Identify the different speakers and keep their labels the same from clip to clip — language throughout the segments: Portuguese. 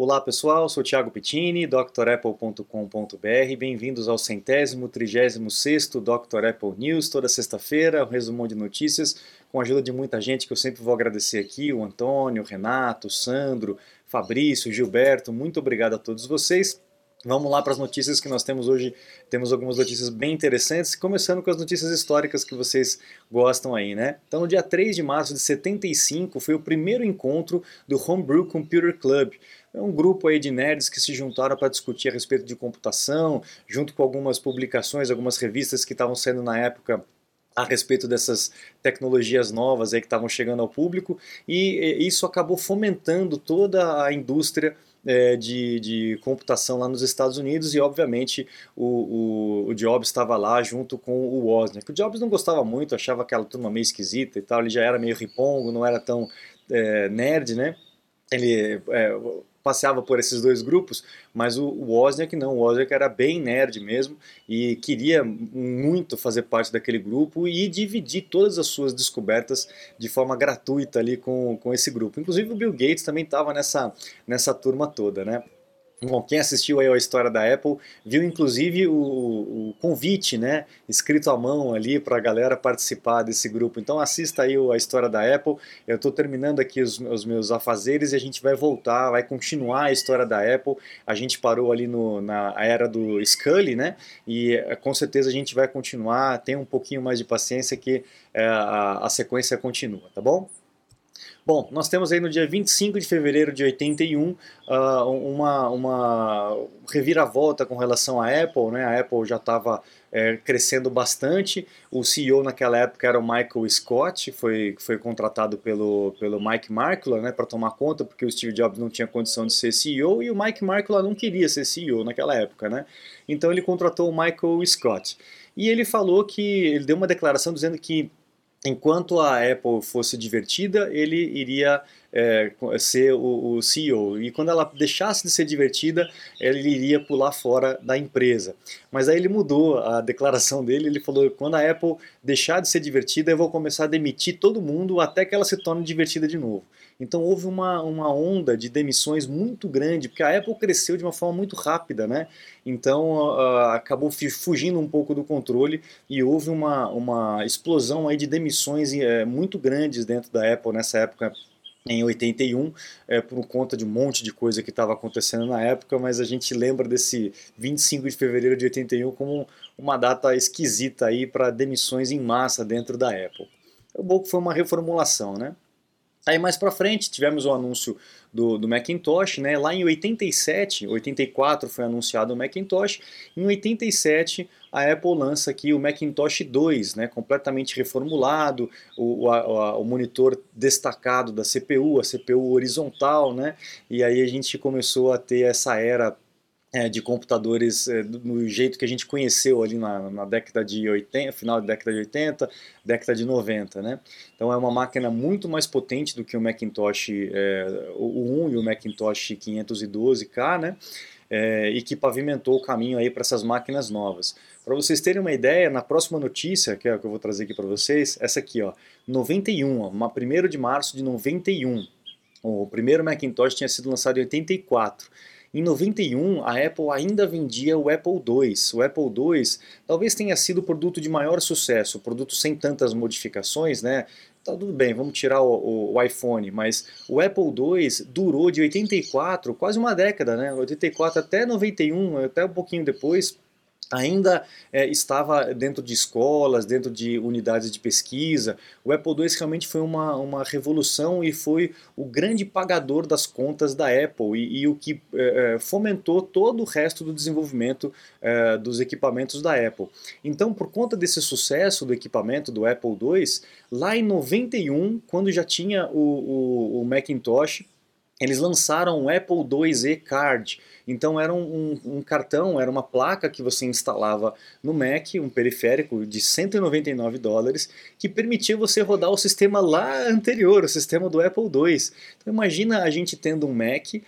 Speaker 1: Olá pessoal, sou Thiago Pittini, drapple.com.br. Bem-vindos ao centésimo, trigésimo sexto Dr. Apple News, toda sexta-feira, um resumão de notícias com a ajuda de muita gente que eu sempre vou agradecer aqui, o Antônio, o Renato, o Sandro, Fabrício, Gilberto, muito obrigado a todos vocês. Vamos lá para as notícias que nós temos hoje. Temos algumas notícias bem interessantes, começando com as notícias históricas que vocês gostam aí, né? Então, no dia 3 de março de 75 foi o primeiro encontro do Homebrew Computer Club. É um grupo aí de nerds que se juntaram para discutir a respeito de computação, junto com algumas publicações, algumas revistas que estavam sendo na época a respeito dessas tecnologias novas aí que estavam chegando ao público e isso acabou fomentando toda a indústria é, de, de computação lá nos Estados Unidos e, obviamente, o, o, o Jobs estava lá junto com o Wozniak. O Jobs não gostava muito, achava aquela turma meio esquisita e tal, ele já era meio ripongo, não era tão é, nerd, né? Ele, é, passeava por esses dois grupos, mas o, o Wozniak não, o Wozniak era bem nerd mesmo e queria muito fazer parte daquele grupo e dividir todas as suas descobertas de forma gratuita ali com, com esse grupo. Inclusive o Bill Gates também estava nessa, nessa turma toda, né? Bom, quem assistiu aí a história da Apple viu inclusive o, o convite, né, escrito à mão ali para a galera participar desse grupo. Então assista aí a história da Apple. Eu estou terminando aqui os, os, meus afazeres e a gente vai voltar, vai continuar a história da Apple. A gente parou ali no, na era do Scully, né, e eh, com certeza a gente vai continuar. Tenha um pouquinho mais de paciência que é, a, a sequência continua, tá bom? Bom, nós temos aí no dia 25 de fevereiro de 81 uh, ah, uma, uma reviravolta com relação à Apple. Né? A Apple já estava é, crescendo bastante. O CEO naquela época era o Michael Scott, foi, foi contratado pelo, pelo Mike Markula né, para tomar conta, porque o Steve Jobs não tinha condição de ser CEO e o Mike Markula não queria ser CEO naquela época. Né? Então ele contratou o Michael Scott. E ele falou que, ele deu uma declaração dizendo que enquanto a Apple fosse divertida, ele iria é, ser o, o, CEO. E quando ela deixasse de ser divertida, ele iria pular fora da empresa. Mas aí ele mudou a declaração dele, ele falou: quando a Apple deixar de ser divertida, eu vou começar a demitir todo mundo até que ela se torne divertida de novo. Então houve uma, uma onda de demissões muito grande, porque a Apple cresceu de uma forma muito rápida, né? Então uh, acabou fugindo um pouco do controle e houve uma, uma explosão aí de demissões uh, muito grandes dentro da Apple nessa época em 81, é, por conta de um monte de coisa que estava acontecendo na época, mas a gente lembra desse 25 de fevereiro de 81 como uma data esquisita aí para demissões em massa dentro da Apple. O que foi uma reformulação, né? Aí mais para frente tivemos o anúncio do, do, Macintosh, né? Lá em 87, 84 foi anunciado o Macintosh. Em 87 a Apple lança aqui o Macintosh 2, né? Completamente reformulado, o, o, o monitor destacado da CPU, a CPU horizontal, né? E aí a gente começou a ter essa era é, de computadores é, no jeito que a gente conheceu ali na, na, década de 80, final da década de 80, década de 90, né? Então é uma máquina muito mais potente do que o Macintosh é, o 1 e o Macintosh 512K, né? É, e que pavimentou o caminho aí para essas máquinas novas. Para vocês terem uma ideia, na próxima notícia, que é a que eu vou trazer aqui para vocês, essa aqui, ó, 91, ó, 1 de março de 91. O primeiro Macintosh tinha sido lançado em 84. Em 91, a Apple ainda vendia o Apple II. O Apple II talvez tenha sido o produto de maior sucesso, produto sem tantas modificações, né? Tá tudo bem, vamos tirar o, o, iPhone, mas o Apple II durou de 84, quase uma década, né? 84 até 91, até um pouquinho depois, ainda é, estava dentro de escolas, dentro de unidades de pesquisa. O Apple II realmente foi uma, uma revolução e foi o grande pagador das contas da Apple e, e o que é, é fomentou todo o resto do desenvolvimento é, dos equipamentos da Apple. Então, por conta desse sucesso do equipamento do Apple II, lá em 91, quando já tinha o, o, o Macintosh, eles lançaram o Apple IIe Card. Então era um, um, um, cartão, era uma placa que você instalava no Mac, um periférico de 199 dólares, que permitia você rodar o sistema lá anterior, o sistema do Apple II. Então imagina a gente tendo um Mac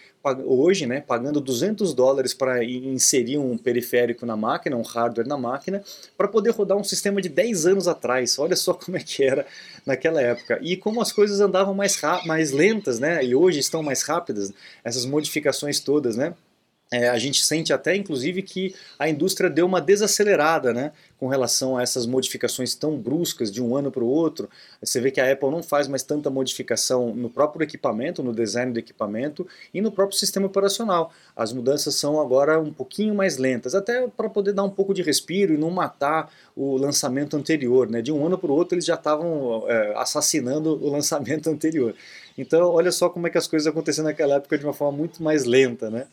Speaker 1: hoje, né, pagando 200 dólares para inserir um periférico na máquina, um hardware na máquina, para poder rodar um sistema de 10 anos atrás. Olha só como é que era naquela época. E como as coisas andavam mais, mais lentas, né, e hoje estão mais rápidas, essas modificações todas, né? É, a gente sente até, inclusive, que a indústria deu uma desacelerada né, com relação a essas modificações tão bruscas de um ano para o outro. Você vê que a Apple não faz mais tanta modificação no próprio equipamento, no design do equipamento e no próprio sistema operacional. As mudanças são agora um pouquinho mais lentas, até para poder dar um pouco de respiro e não matar o lançamento anterior. Né? De um ano para o outro, eles já estavam é, assassinando o lançamento anterior. Então, olha só como é que as coisas aconteceram naquela época de uma forma muito mais lenta. Né?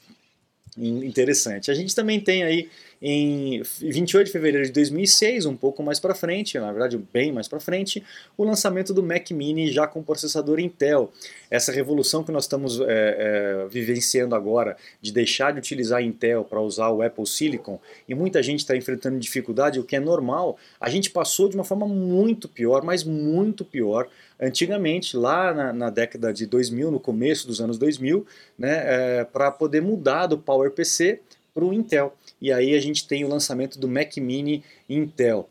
Speaker 1: Interessante. A gente também tem aí em 28 de fevereiro de 2006, um pouco mais para frente, na verdade bem mais para frente, o lançamento do Mac Mini já com processador Intel. Essa revolução que nós estamos é, é, vivenciando agora de deixar de utilizar Intel para usar o Apple Silicon e muita gente está enfrentando dificuldade, o que é normal. A gente passou de uma forma muito pior, mas muito pior antigamente, lá na, na, década de 2000, no começo dos anos 2000, né, é, para poder mudar do PowerPC para o Intel. E aí a gente tem o lançamento do Mac Mini Intel,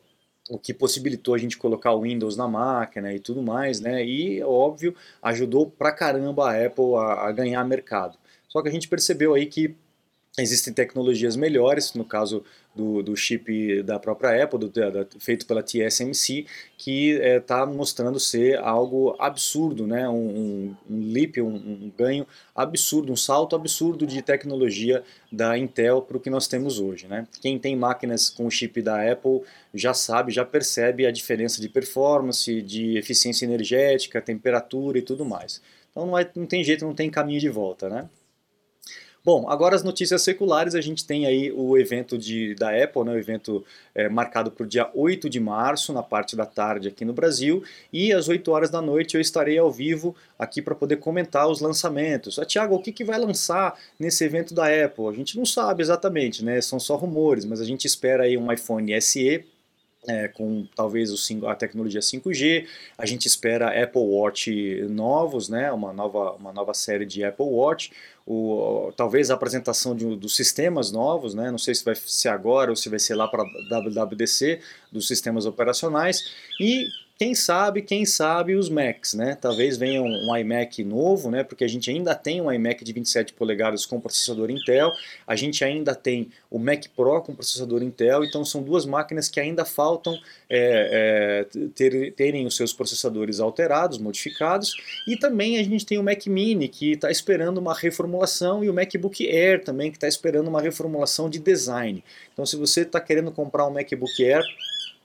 Speaker 1: o que possibilitou a gente colocar o Windows na máquina e tudo mais, né? E, óbvio, ajudou pra caramba a Apple a, a ganhar mercado. Só que a gente percebeu aí que existem tecnologias melhores, no caso do, do chip da própria Apple, do, da, feito pela TSMC, que está é, mostrando ser algo absurdo, né? um, um, um leap, um, um, ganho absurdo, um salto absurdo de tecnologia da Intel para o que nós temos hoje. Né? Quem tem máquinas com o chip da Apple já sabe, já percebe a diferença de performance, de eficiência energética, temperatura e tudo mais. Então não, é, não tem jeito, não tem caminho de volta. Né? Bom, agora as notícias seculares, a gente tem aí o evento de, da Apple, né, o evento é, marcado para o dia 8 de março, na parte da tarde aqui no Brasil, e às 8 horas da noite eu estarei ao vivo aqui para poder comentar os lançamentos. Ah, Tiago, o que, que vai lançar nesse evento da Apple? A gente não sabe exatamente, né, são só rumores, mas a gente espera aí um iPhone SE, é, com talvez o, a tecnologia 5G. A gente espera Apple Watch novos, né, uma, nova, uma nova série de Apple Watch. O, talvez a apresentação de, dos sistemas novos, né, não sei se vai ser agora ou se vai ser lá para WWDC, dos sistemas operacionais. E quem sabe, quem sabe os Macs, né? Talvez venha um, um, iMac novo, né? Porque a gente ainda tem um iMac de 27 polegadas com processador Intel, a gente ainda tem o Mac Pro com processador Intel, então são duas máquinas que ainda faltam é, é, ter, terem os seus processadores alterados, modificados, e também a gente tem o Mac Mini que está esperando uma reformulação e o MacBook Air também que está esperando uma reformulação de design. Então, se você está querendo comprar um MacBook Air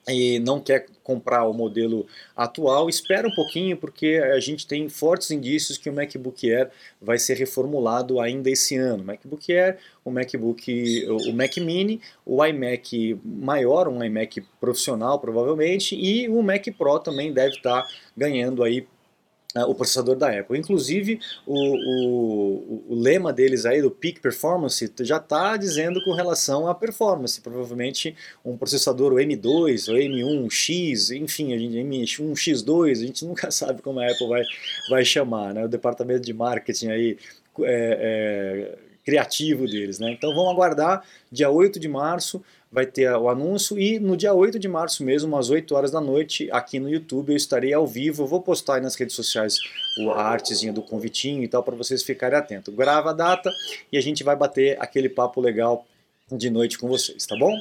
Speaker 1: e não quer comprar o modelo atual, espera um pouquinho porque a gente tem fortes indícios que o MacBook Air vai ser reformulado ainda esse ano. O MacBook Air, o MacBook, o Mac Mini, o iMac maior, um iMac profissional provavelmente, e o Mac Pro também deve estar ganhando aí o processador da Apple. Inclusive, o, o, o, lema deles aí do Peak Performance já está dizendo com relação à performance. Provavelmente um processador o M2 ou M1, X, enfim, a gente, M1, X2, a gente nunca sabe como a Apple vai, vai chamar, né? O departamento de marketing aí é, é, criativo deles, né? Então vamos aguardar, dia 8 de março, vai ter o anúncio e no dia 8 de março mesmo, às 8 horas da noite, aqui no YouTube eu estarei ao vivo, eu vou postar aí nas redes sociais a artezinha do convitinho e tal para vocês ficarem atentos. Grava a data e a gente vai bater aquele papo legal de noite com vocês, tá bom?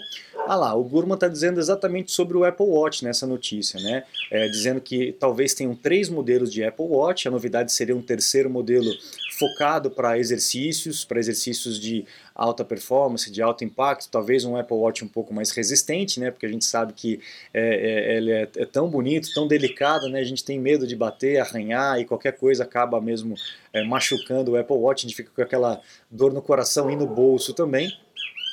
Speaker 1: Ah lá, o Gurman está dizendo exatamente sobre o Apple Watch nessa notícia, né? É, dizendo que talvez tenham três modelos de Apple Watch, a novidade seria um terceiro modelo focado para exercícios, para exercícios de alta performance, de alto impacto, talvez um Apple Watch um pouco mais resistente, né? Porque a gente sabe que é, é, ele é, é, tão bonito, tão delicado, né? A gente tem medo de bater, arranhar e qualquer coisa acaba mesmo é, machucando o Apple Watch, a gente fica com aquela dor no coração e no bolso também.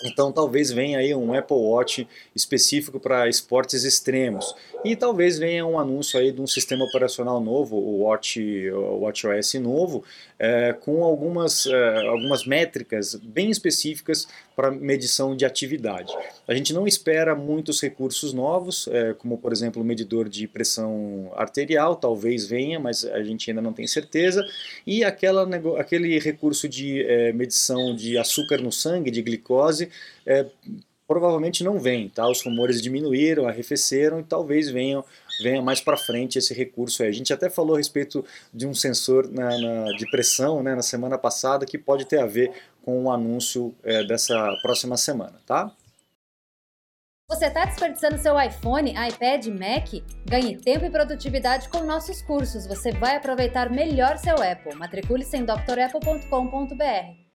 Speaker 1: Então talvez venha aí um Apple Watch específico para esportes extremos. E talvez venha um anúncio aí de um sistema operacional novo, o Watch, o WatchOS novo, é, com algumas, é, algumas métricas bem específicas para medição de atividade. A gente não espera muitos recursos novos, é, como por exemplo o medidor de pressão arterial, talvez venha, mas a gente ainda não tem certeza. E aquela, aquele recurso de é, medição de açúcar no sangue, de glicose, é, provavelmente não vem, tá? Os rumores diminuíram, arrefeceram e talvez venham, venha mais para frente esse recurso aí. A gente até falou a respeito de um sensor na, na, de pressão né, na semana passada que pode ter a ver com o anúncio é, dessa próxima semana, tá?
Speaker 2: Você está desperdiçando seu iPhone, iPad, Mac? Ganhe tempo e produtividade com nossos cursos. Você vai aproveitar melhor seu Apple. Matricule-se em drapple.com.br.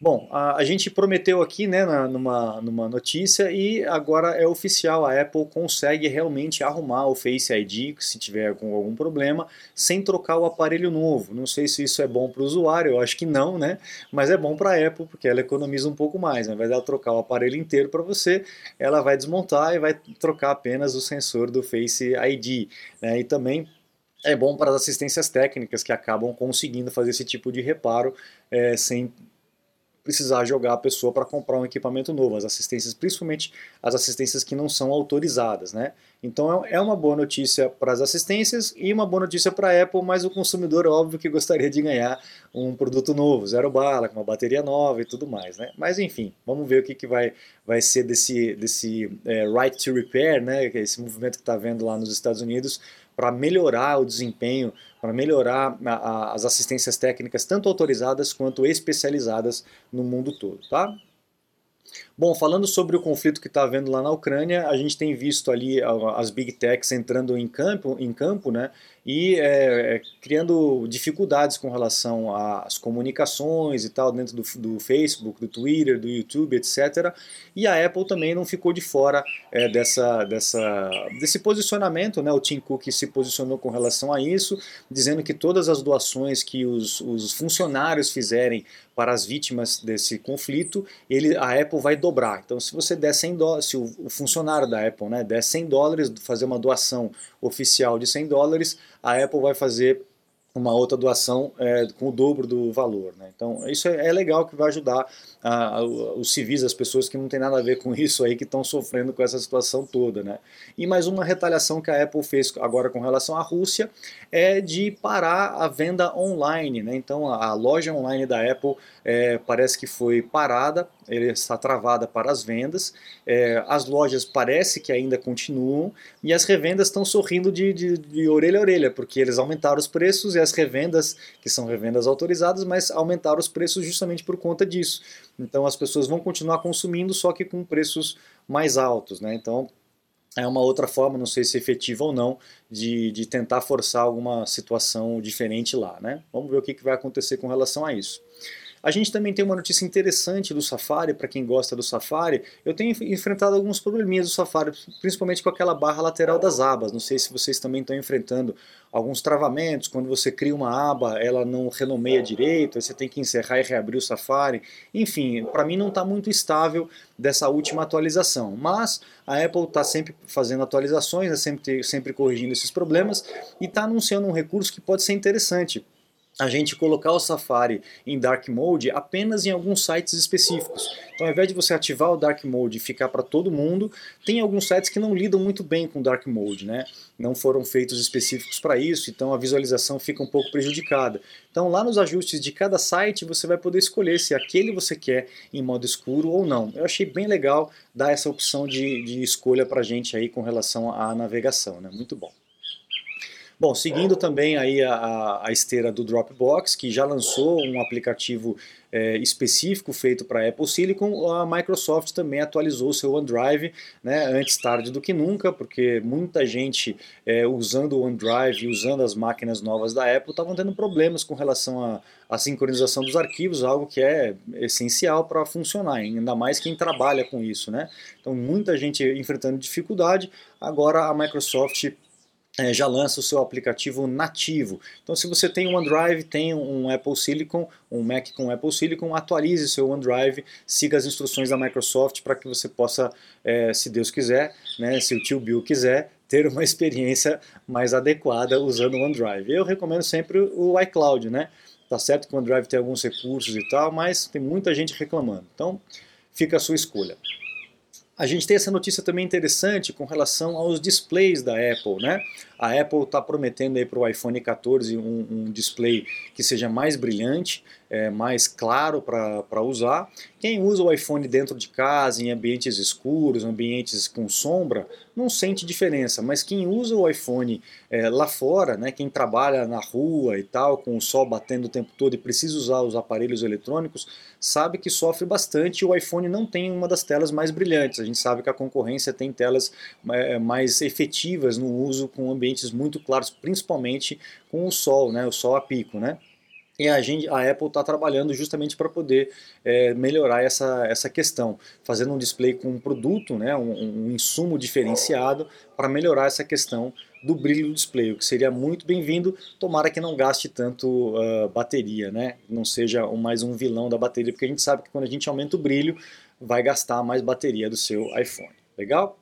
Speaker 1: Bom, a, a, gente prometeu aqui né, na, numa, numa notícia e agora é oficial, a Apple consegue realmente arrumar o Face ID se tiver com algum problema, sem trocar o aparelho novo. Não sei se isso é bom para o usuário, eu acho que não, né? Mas é bom para a Apple porque ela economiza um pouco mais. Ao invés dela trocar o aparelho inteiro para você, ela vai desmontar e vai trocar apenas o sensor do Face ID. Né? E também é bom para as assistências técnicas que acabam conseguindo fazer esse tipo de reparo é, sem precisar jogar a pessoa para comprar um equipamento novo, as assistências, principalmente as assistências que não são autorizadas, né? Então é, é uma boa notícia para as assistências e uma boa notícia para a Apple, mas o consumidor óbvio que gostaria de ganhar um produto novo, zero bala, com uma bateria nova e tudo mais, né? Mas enfim, vamos ver o que, que vai, vai ser desse, desse é, right to repair, né? É esse movimento que está vendo lá nos Estados Unidos para melhorar o desempenho, para melhorar a, a, as assistências técnicas, tanto autorizadas quanto especializadas no mundo todo. Tá? Bom, falando sobre o conflito que está havendo lá na Ucrânia, a gente tem visto ali as big techs entrando em campo, em campo né, e é, é, criando dificuldades com relação às comunicações e tal dentro do, do, Facebook, do Twitter, do YouTube, etc. E a Apple também não ficou de fora é, dessa, dessa, desse posicionamento, né? o Tim Cook se posicionou com relação a isso, dizendo que todas as doações que os, os funcionários fizerem para as vítimas desse conflito, ele, a Apple vai dobrar. Então, se você der 100 dólares, se o, o, funcionário da Apple né, der 100 dólares, fazer uma doação oficial de 100 dólares, a Apple vai fazer uma outra doação é, com o dobro do valor. Né? Então, isso é, é legal que vai ajudar a, a, os civis, as pessoas que não tem nada a ver com isso aí, que estão sofrendo com essa situação toda. Né? E mais uma retaliação que a Apple fez agora com relação à Rússia é de parar a venda online. Né? Então a, a loja online da Apple é, parece que foi parada, ele está travada para as vendas, é, as lojas parece que ainda continuam e as revendas estão sorrindo de, de, de orelha a orelha, porque eles aumentaram os preços e as revendas, que são revendas autorizadas, mas aumentaram os preços justamente por conta disso. Então as pessoas vão continuar consumindo, só que com preços mais altos. Né? Então é uma outra forma, não sei se é efetiva ou não, de, de tentar forçar alguma situação diferente lá. Né? Vamos ver o que, que vai acontecer com relação a isso. A gente também tem uma notícia interessante do Safari, para quem gosta do Safari. Eu tenho enfrentado alguns probleminhas do Safari, principalmente com aquela barra lateral das abas. Não sei se vocês também estão enfrentando alguns travamentos. Quando você cria uma aba, ela não renomeia direito, aí você tem que encerrar e reabrir o Safari. Enfim, para mim não está muito estável dessa última atualização. Mas a Apple está sempre fazendo atualizações, né, sempre, sempre corrigindo esses problemas e está anunciando um recurso que pode ser interessante a gente colocar o Safari em Dark Mode apenas em alguns sites específicos. Então, ao invés de você ativar o Dark Mode e ficar para todo mundo, tem alguns sites que não lidam muito bem com Dark Mode, né? Não foram feitos específicos para isso, então a visualização fica um pouco prejudicada. Então, lá nos ajustes de cada site, você vai poder escolher se aquele você quer em modo escuro ou não. Eu achei bem legal dar essa opção de, de escolha para a gente aí com relação à navegação, né? Muito bom. Bom, seguindo também aí a, a esteira do Dropbox, que já lançou um aplicativo é, específico feito para Apple Silicon, a Microsoft também atualizou seu OneDrive, né, antes tarde do que nunca, porque muita gente é, usando o OneDrive, usando as máquinas novas da Apple, estavam tendo problemas com relação à sincronização dos arquivos, algo que é essencial para funcionar, ainda mais quem trabalha com isso. Né? Então, muita gente enfrentando dificuldade, agora a Microsoft é, já lança o seu aplicativo nativo. Então, se você tem um OneDrive, tem um Apple Silicon, um Mac com Apple Silicon, atualize seu OneDrive, siga as instruções da Microsoft para que você possa, é, se Deus quiser, né, se o tio Bill quiser, ter uma experiência mais adequada usando o OneDrive. Eu recomendo sempre o iCloud, né? Tá certo que o OneDrive tem alguns recursos e tal, mas tem muita gente reclamando. Então, fica a sua escolha. A gente tem essa notícia também interessante com relação aos displays da Apple, né? A Apple está prometendo aí para o iPhone 14 um, um, display que seja mais brilhante, é, mais claro para usar. Quem usa o iPhone dentro de casa, em ambientes escuros, ambientes com sombra, não sente diferença. Mas quem usa o iPhone é, lá fora, né, quem trabalha na rua e tal, com o sol batendo o tempo todo e precisa usar os aparelhos eletrônicos, sabe que sofre bastante e o iPhone não tem uma das telas mais brilhantes. Gente sabe que a concorrência tem telas é, mais efetivas no uso com ambientes ambientes muito claros, principalmente com o sol, né, o sol a pico, né? E a, gente, a Apple está trabalhando justamente para poder é, melhorar essa, essa questão, fazendo um display com um produto, né, um, um insumo diferenciado para melhorar essa questão do brilho do display, o que seria muito bem-vindo, tomara que não gaste tanto uh, bateria, né, não seja mais um vilão da bateria, porque a gente sabe que quando a gente aumenta o brilho, vai gastar mais bateria do seu iPhone. Legal?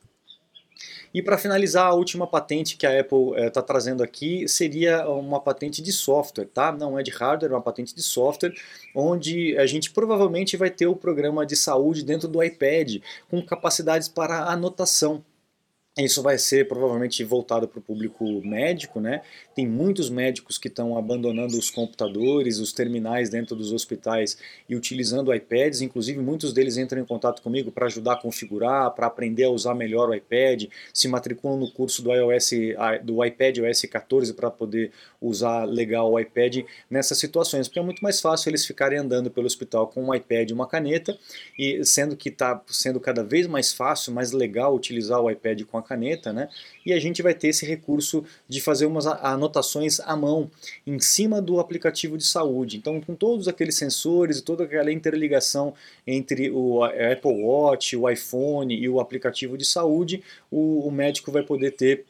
Speaker 1: E para finalizar, a última patente que a Apple está eh, trazendo aqui seria uma patente de software, tá? Não é de hardware, é uma patente de software, onde a gente provavelmente vai ter o programa de saúde dentro do iPad com capacidades para anotação. Isso vai ser provavelmente voltado para o público médico, né? Tem muitos médicos que estão abandonando os computadores, os terminais dentro dos hospitais e utilizando iPads. Inclusive, muitos deles entram em contato comigo para ajudar a configurar, para aprender a usar melhor o iPad, se matriculam no curso do iOS, do iPad OS 14 para poder usar legal o iPad nessas situações, porque é muito mais fácil eles ficarem andando pelo hospital com um iPad e uma caneta, e sendo que está sendo cada vez mais fácil, mais legal utilizar o iPad com a caneta, né? E a gente vai ter esse recurso de fazer umas anotações à mão em cima do aplicativo de saúde. Então, com todos aqueles sensores e toda aquela interligação entre o Apple Watch, o iPhone e o aplicativo de saúde, o, o médico vai poder ter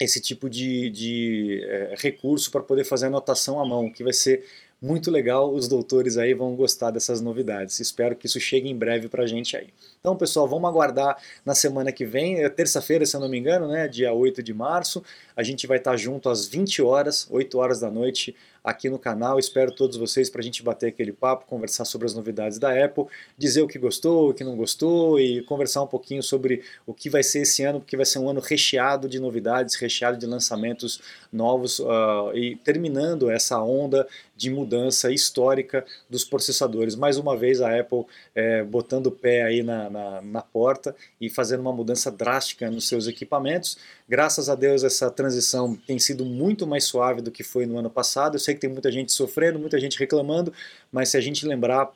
Speaker 1: esse tipo de, de é, recurso para poder fazer anotação à mão, que vai ser muito legal, os doutores aí vão gostar dessas novidades. Espero que isso chegue em breve para a gente aí. Então, pessoal, vamos aguardar na semana que vem, é terça-feira, se eu não me engano, né, dia 8 de março. A gente vai estar junto às 20 horas, 8 horas da noite, aqui no canal. Espero todos vocês para a gente bater aquele papo, conversar sobre as novidades da Apple, dizer o que gostou, o que não gostou e conversar um pouquinho sobre o que vai ser esse ano, porque vai ser um ano recheado de novidades, recheado de lançamentos novos uh, e terminando essa onda de mudança histórica dos processadores. Mais uma vez a Apple é, botando o pé aí na, na, na, porta e fazendo uma mudança drástica nos seus equipamentos. Graças a Deus essa transição tem sido muito mais suave do que foi no ano passado. Eu sei que tem muita gente sofrendo, muita gente reclamando, mas se a gente lembrar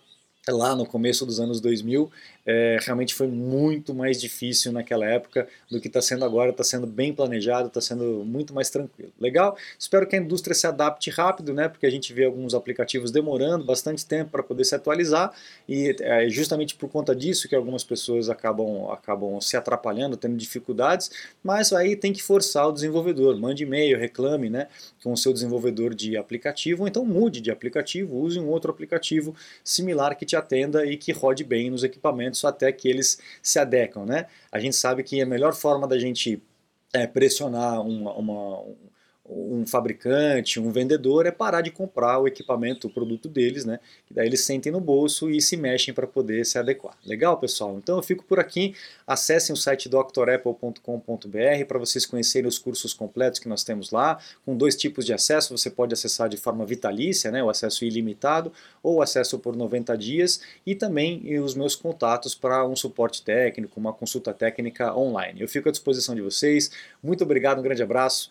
Speaker 1: lá no começo dos anos 2000, é, realmente foi muito mais difícil naquela época do que está sendo agora, está sendo bem planejado, está sendo muito mais tranquilo. Legal? Espero que a indústria se adapte rápido, né? Porque a gente vê alguns aplicativos demorando bastante tempo para poder se atualizar e é justamente por conta disso que algumas pessoas acabam, acabam se atrapalhando, tendo dificuldades, mas aí tem que forçar o desenvolvedor, mande e-mail, reclame, né? Com o seu desenvolvedor de aplicativo, ou então mude de aplicativo, use um outro aplicativo similar que te atenda e que rode bem nos equipamentos até que eles se adequam. Né? A gente sabe que a melhor forma da gente é, pressionar uma, uma, um fabricante, um vendedor, é parar de comprar o equipamento, o produto deles, né? Que daí eles sentem no bolso e se mexem para poder se adequar. Legal, pessoal? Então eu fico por aqui. Acessem o site drapple.com.br para vocês conhecerem os cursos completos que nós temos lá, com dois tipos de acesso. Você pode acessar de forma vitalícia, né? O acesso ilimitado ou acesso por 90 dias e também os meus contatos para um suporte técnico, uma consulta técnica online. Eu fico à disposição de vocês. Muito obrigado, um grande abraço